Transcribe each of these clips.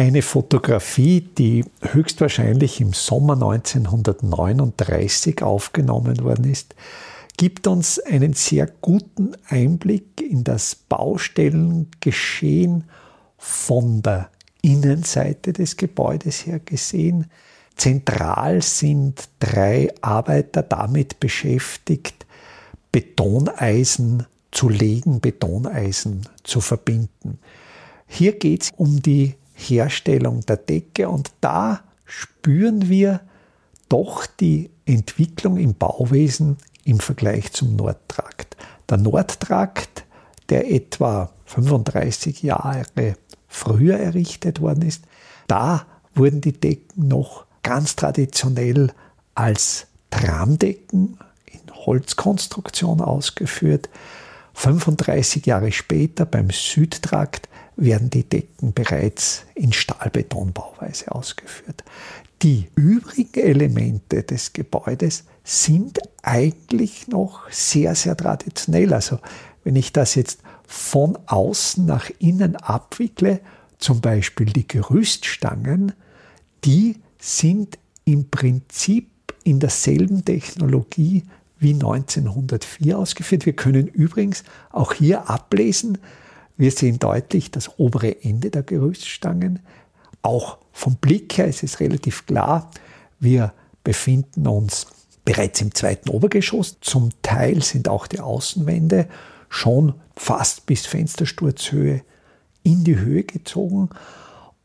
Eine Fotografie, die höchstwahrscheinlich im Sommer 1939 aufgenommen worden ist, gibt uns einen sehr guten Einblick in das Baustellengeschehen von der Innenseite des Gebäudes her gesehen. Zentral sind drei Arbeiter damit beschäftigt, Betoneisen zu legen, Betoneisen zu verbinden. Hier geht es um die Herstellung der Decke und da spüren wir doch die Entwicklung im Bauwesen im Vergleich zum Nordtrakt. Der Nordtrakt, der etwa 35 Jahre früher errichtet worden ist, da wurden die Decken noch ganz traditionell als Tramdecken in Holzkonstruktion ausgeführt. 35 Jahre später beim Südtrakt werden die Decken bereits in Stahlbetonbauweise ausgeführt. Die übrigen Elemente des Gebäudes sind eigentlich noch sehr, sehr traditionell. Also wenn ich das jetzt von außen nach innen abwickle, zum Beispiel die Gerüststangen, die sind im Prinzip in derselben Technologie wie 1904 ausgeführt. Wir können übrigens auch hier ablesen, wir sehen deutlich das obere Ende der Gerüststangen. Auch vom Blick her ist es relativ klar, wir befinden uns bereits im zweiten Obergeschoss. Zum Teil sind auch die Außenwände schon fast bis Fenstersturzhöhe in die Höhe gezogen.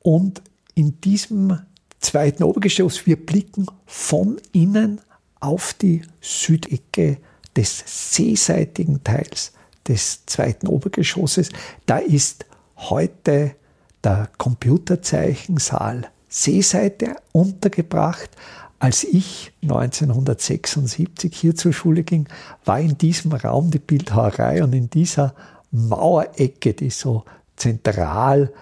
Und in diesem zweiten Obergeschoss, wir blicken von innen auf die Südecke des seeseitigen Teils des zweiten Obergeschosses. Da ist heute der Computerzeichensaal Seeseite untergebracht. Als ich 1976 hier zur Schule ging, war in diesem Raum die Bildhauerei und in dieser Mauerecke, die so zentral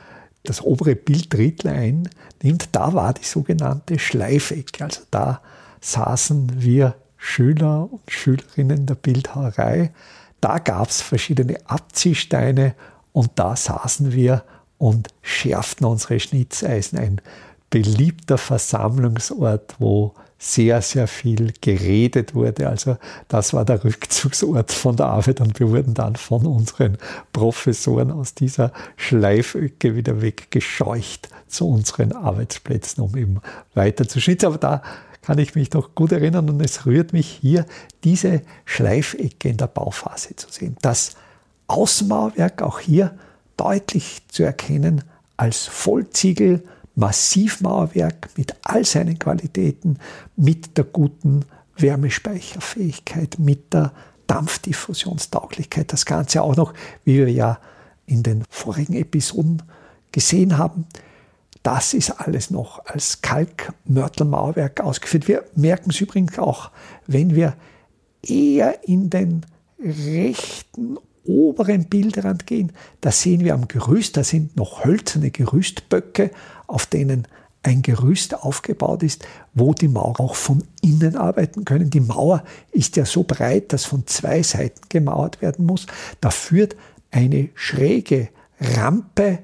das obere Bilddrittel einnimmt, da war die sogenannte Schleifecke. Also da saßen wir Schüler und Schülerinnen der Bildhauerei da gab es verschiedene Abziehsteine und da saßen wir und schärften unsere Schnitzeisen. Ein beliebter Versammlungsort, wo sehr, sehr viel geredet wurde. Also das war der Rückzugsort von der Arbeit und wir wurden dann von unseren Professoren aus dieser Schleiföcke wieder weggescheucht zu unseren Arbeitsplätzen, um eben weiter zu schnitzen. Aber da kann ich mich noch gut erinnern und es rührt mich hier, diese Schleifecke in der Bauphase zu sehen. Das Außenmauerwerk auch hier deutlich zu erkennen als Vollziegel Massivmauerwerk mit all seinen Qualitäten, mit der guten Wärmespeicherfähigkeit, mit der Dampfdiffusionstauglichkeit. Das Ganze auch noch, wie wir ja in den vorigen Episoden gesehen haben. Das ist alles noch als Kalkmörtelmauerwerk ausgeführt. Wir merken es übrigens auch, wenn wir eher in den rechten oberen Bildrand gehen, da sehen wir am Gerüst, da sind noch hölzerne Gerüstböcke, auf denen ein Gerüst aufgebaut ist, wo die Maurer auch von innen arbeiten können. Die Mauer ist ja so breit, dass von zwei Seiten gemauert werden muss. Da führt eine schräge Rampe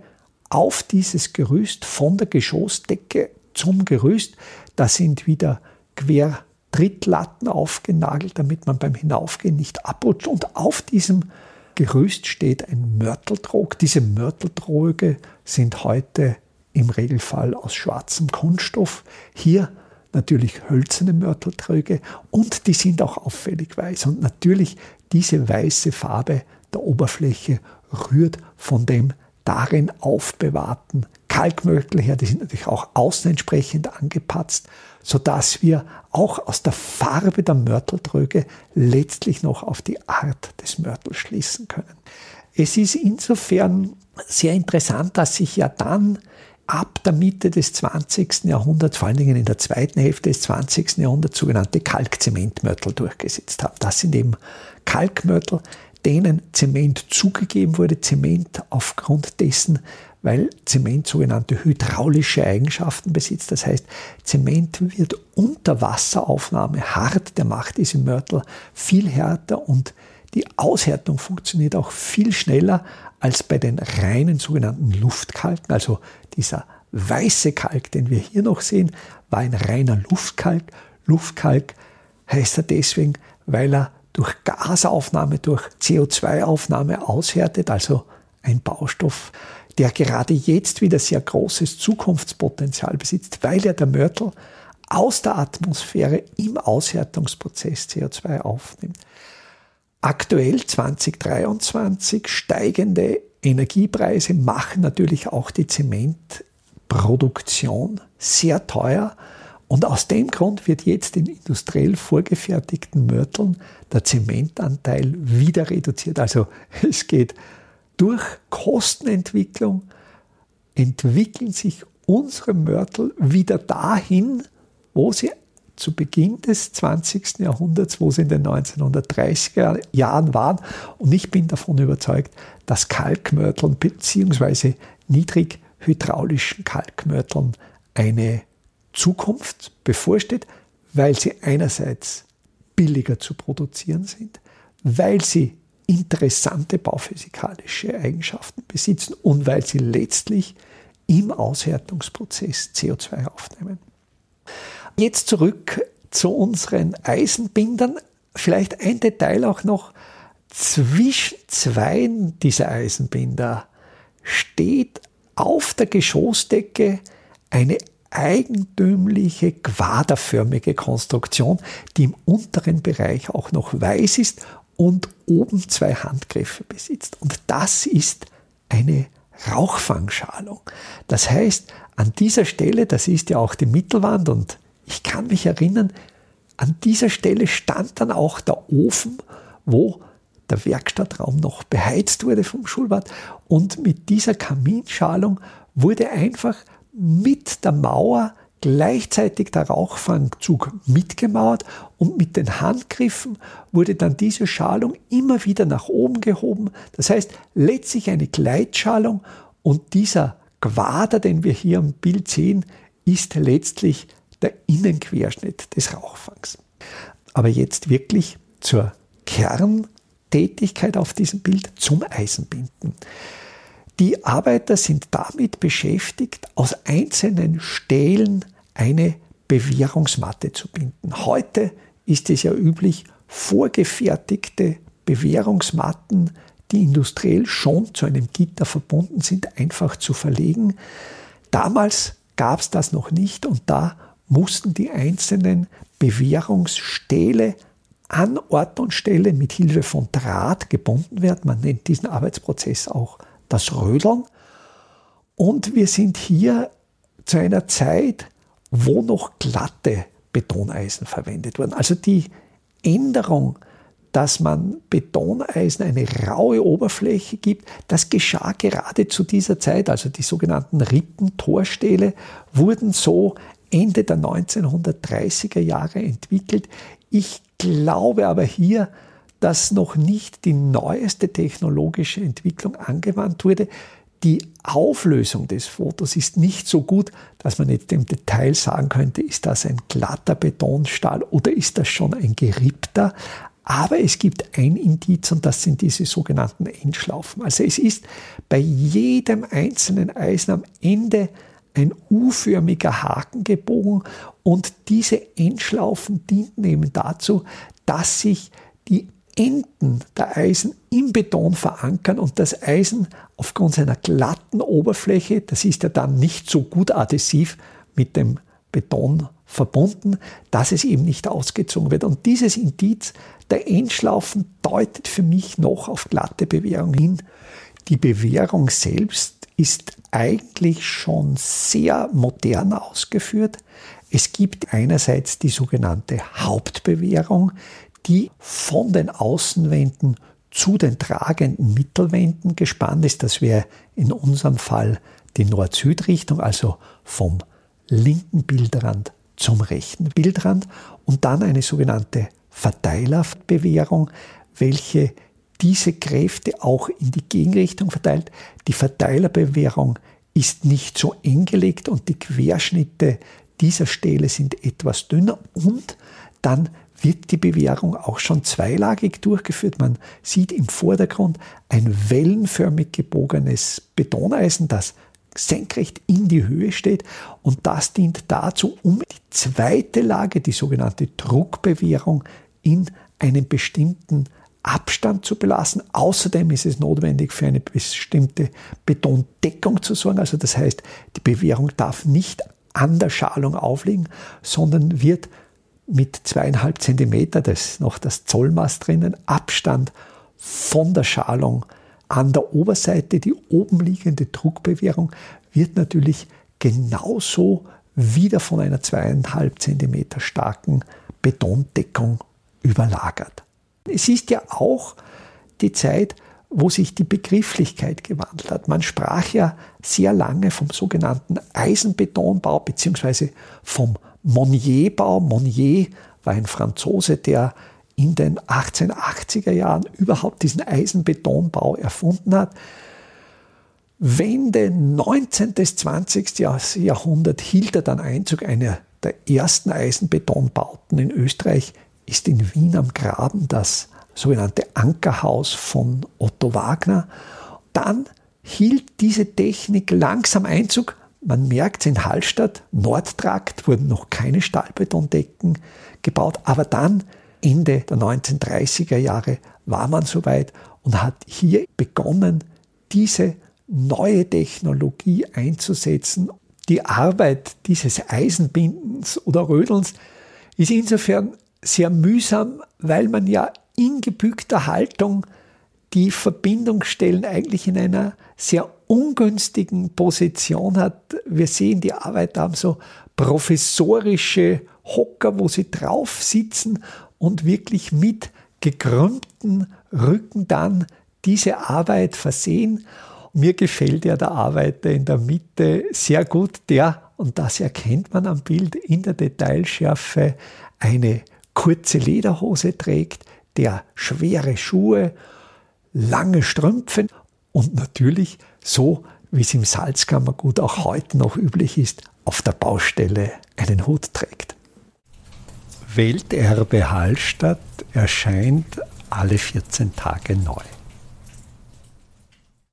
auf dieses Gerüst von der Geschossdecke zum Gerüst. Da sind wieder quer Trittlatten aufgenagelt, damit man beim Hinaufgehen nicht abrutscht. Und auf diesem Gerüst steht ein Mörteltrog. Diese Mörteltroge sind heute im Regelfall aus schwarzem Kunststoff. Hier natürlich hölzerne Mörteltröge und die sind auch auffällig weiß. Und natürlich diese weiße Farbe der Oberfläche rührt von dem darin aufbewahrten Kalkmörtel her. Die sind natürlich auch außen entsprechend angepatzt, sodass wir auch aus der Farbe der Mörteltröge letztlich noch auf die Art des Mörtels schließen können. Es ist insofern sehr interessant, dass sich ja dann ab der Mitte des 20. Jahrhunderts, vor allen Dingen in der zweiten Hälfte des 20. Jahrhunderts, sogenannte Kalkzementmörtel durchgesetzt haben. Das sind eben Kalkmörtel, denen Zement zugegeben wurde. Zement aufgrund dessen, weil Zement sogenannte hydraulische Eigenschaften besitzt. Das heißt, Zement wird unter Wasseraufnahme hart. Der macht diese Mörtel viel härter und die Aushärtung funktioniert auch viel schneller als bei den reinen sogenannten Luftkalken. Also dieser weiße Kalk, den wir hier noch sehen, war ein reiner Luftkalk. Luftkalk heißt er deswegen, weil er durch Gasaufnahme, durch CO2-Aufnahme aushärtet, also ein Baustoff, der gerade jetzt wieder sehr großes Zukunftspotenzial besitzt, weil er der Mörtel aus der Atmosphäre im Aushärtungsprozess CO2 aufnimmt. Aktuell 2023 steigende Energiepreise machen natürlich auch die Zementproduktion sehr teuer. Und aus dem Grund wird jetzt in industriell vorgefertigten Mörteln der Zementanteil wieder reduziert. Also es geht durch Kostenentwicklung, entwickeln sich unsere Mörtel wieder dahin, wo sie zu Beginn des 20. Jahrhunderts, wo sie in den 1930er Jahren waren. Und ich bin davon überzeugt, dass Kalkmörteln bzw. niedrighydraulischen Kalkmörteln eine Zukunft bevorsteht, weil sie einerseits billiger zu produzieren sind, weil sie interessante bauphysikalische Eigenschaften besitzen und weil sie letztlich im Aushärtungsprozess CO2 aufnehmen. Jetzt zurück zu unseren Eisenbindern. Vielleicht ein Detail auch noch. Zwischen zwei dieser Eisenbinder steht auf der Geschossdecke eine eigentümliche quaderförmige Konstruktion, die im unteren Bereich auch noch weiß ist und oben zwei Handgriffe besitzt. Und das ist eine Rauchfangschalung. Das heißt, an dieser Stelle, das ist ja auch die Mittelwand und ich kann mich erinnern, an dieser Stelle stand dann auch der Ofen, wo der Werkstattraum noch beheizt wurde vom Schulbad. Und mit dieser Kaminschalung wurde einfach mit der Mauer gleichzeitig der Rauchfangzug mitgemauert und mit den Handgriffen wurde dann diese Schalung immer wieder nach oben gehoben. Das heißt, letztlich eine Gleitschalung und dieser Quader, den wir hier im Bild sehen, ist letztlich der Innenquerschnitt des Rauchfangs. Aber jetzt wirklich zur Kerntätigkeit auf diesem Bild, zum Eisenbinden. Die Arbeiter sind damit beschäftigt, aus einzelnen Stählen eine Bewährungsmatte zu binden. Heute ist es ja üblich, vorgefertigte Bewährungsmatten, die industriell schon zu einem Gitter verbunden sind, einfach zu verlegen. Damals gab es das noch nicht und da mussten die einzelnen Bewährungsstähle an Ort und Stelle mit Hilfe von Draht gebunden werden. Man nennt diesen Arbeitsprozess auch das Rödeln. Und wir sind hier zu einer Zeit, wo noch glatte Betoneisen verwendet wurden. Also die Änderung, dass man Betoneisen eine raue Oberfläche gibt, das geschah gerade zu dieser Zeit. Also die sogenannten Rippentorstähle wurden so Ende der 1930er Jahre entwickelt. Ich glaube aber hier, dass noch nicht die neueste technologische Entwicklung angewandt wurde. Die Auflösung des Fotos ist nicht so gut, dass man jetzt im Detail sagen könnte, ist das ein glatter Betonstahl oder ist das schon ein gerippter. Aber es gibt ein Indiz und das sind diese sogenannten Endschlaufen. Also es ist bei jedem einzelnen Eisen am Ende ein U-förmiger Haken gebogen und diese Endschlaufen dienten eben dazu, dass sich die Enden der Eisen im Beton verankern und das Eisen aufgrund seiner glatten Oberfläche, das ist ja dann nicht so gut adhesiv mit dem Beton verbunden, dass es eben nicht ausgezogen wird. Und dieses Indiz der Endschlaufen deutet für mich noch auf glatte Bewährung hin. Die Bewährung selbst ist eigentlich schon sehr modern ausgeführt. Es gibt einerseits die sogenannte Hauptbewährung, die von den Außenwänden zu den tragenden Mittelwänden gespannt ist. Das wäre in unserem Fall die Nord-Süd-Richtung, also vom linken Bildrand zum rechten Bildrand und dann eine sogenannte Verteilerbewährung, welche diese Kräfte auch in die Gegenrichtung verteilt. Die Verteilerbewährung ist nicht so eng gelegt und die Querschnitte dieser Stelle sind etwas dünner und dann wird die Bewährung auch schon zweilagig durchgeführt. Man sieht im Vordergrund ein wellenförmig gebogenes Betoneisen, das senkrecht in die Höhe steht und das dient dazu, um die zweite Lage, die sogenannte Druckbewährung, in einem bestimmten Abstand zu belassen. Außerdem ist es notwendig, für eine bestimmte Betondeckung zu sorgen. Also das heißt, die Bewährung darf nicht an der Schalung aufliegen, sondern wird mit zweieinhalb Zentimeter, das ist noch das Zollmaß drinnen, Abstand von der Schalung an der Oberseite, die oben liegende Druckbewährung, wird natürlich genauso wieder von einer zweieinhalb Zentimeter starken Betondeckung überlagert. Es ist ja auch die Zeit, wo sich die Begrifflichkeit gewandelt hat. Man sprach ja sehr lange vom sogenannten Eisenbetonbau bzw. vom Monnierbau. Monnier war ein Franzose, der in den 1880er Jahren überhaupt diesen Eisenbetonbau erfunden hat. Wende 19. bis 20. Jahrhundert hielt er dann Einzug. Einer der ersten Eisenbetonbauten in Österreich ist in Wien am Graben das sogenannte Ankerhaus von Otto Wagner. Dann hielt diese Technik langsam Einzug man merkt in Hallstatt, Nordtrakt wurden noch keine Stahlbetondecken gebaut, aber dann Ende der 1930er Jahre war man soweit und hat hier begonnen, diese neue Technologie einzusetzen. Die Arbeit dieses Eisenbindens oder Rödelns ist insofern sehr mühsam, weil man ja in gebückter Haltung die Verbindungsstellen eigentlich in einer sehr ungünstigen Position hat. Wir sehen, die Arbeiter haben so professorische Hocker, wo sie drauf sitzen und wirklich mit gekrümmten Rücken dann diese Arbeit versehen. Mir gefällt ja der Arbeiter in der Mitte sehr gut, der, und das erkennt man am Bild in der Detailschärfe, eine kurze Lederhose trägt, der schwere Schuhe, lange Strümpfe und natürlich so, wie es im Salzkammergut auch heute noch üblich ist, auf der Baustelle einen Hut trägt. Welterbe Hallstatt erscheint alle 14 Tage neu.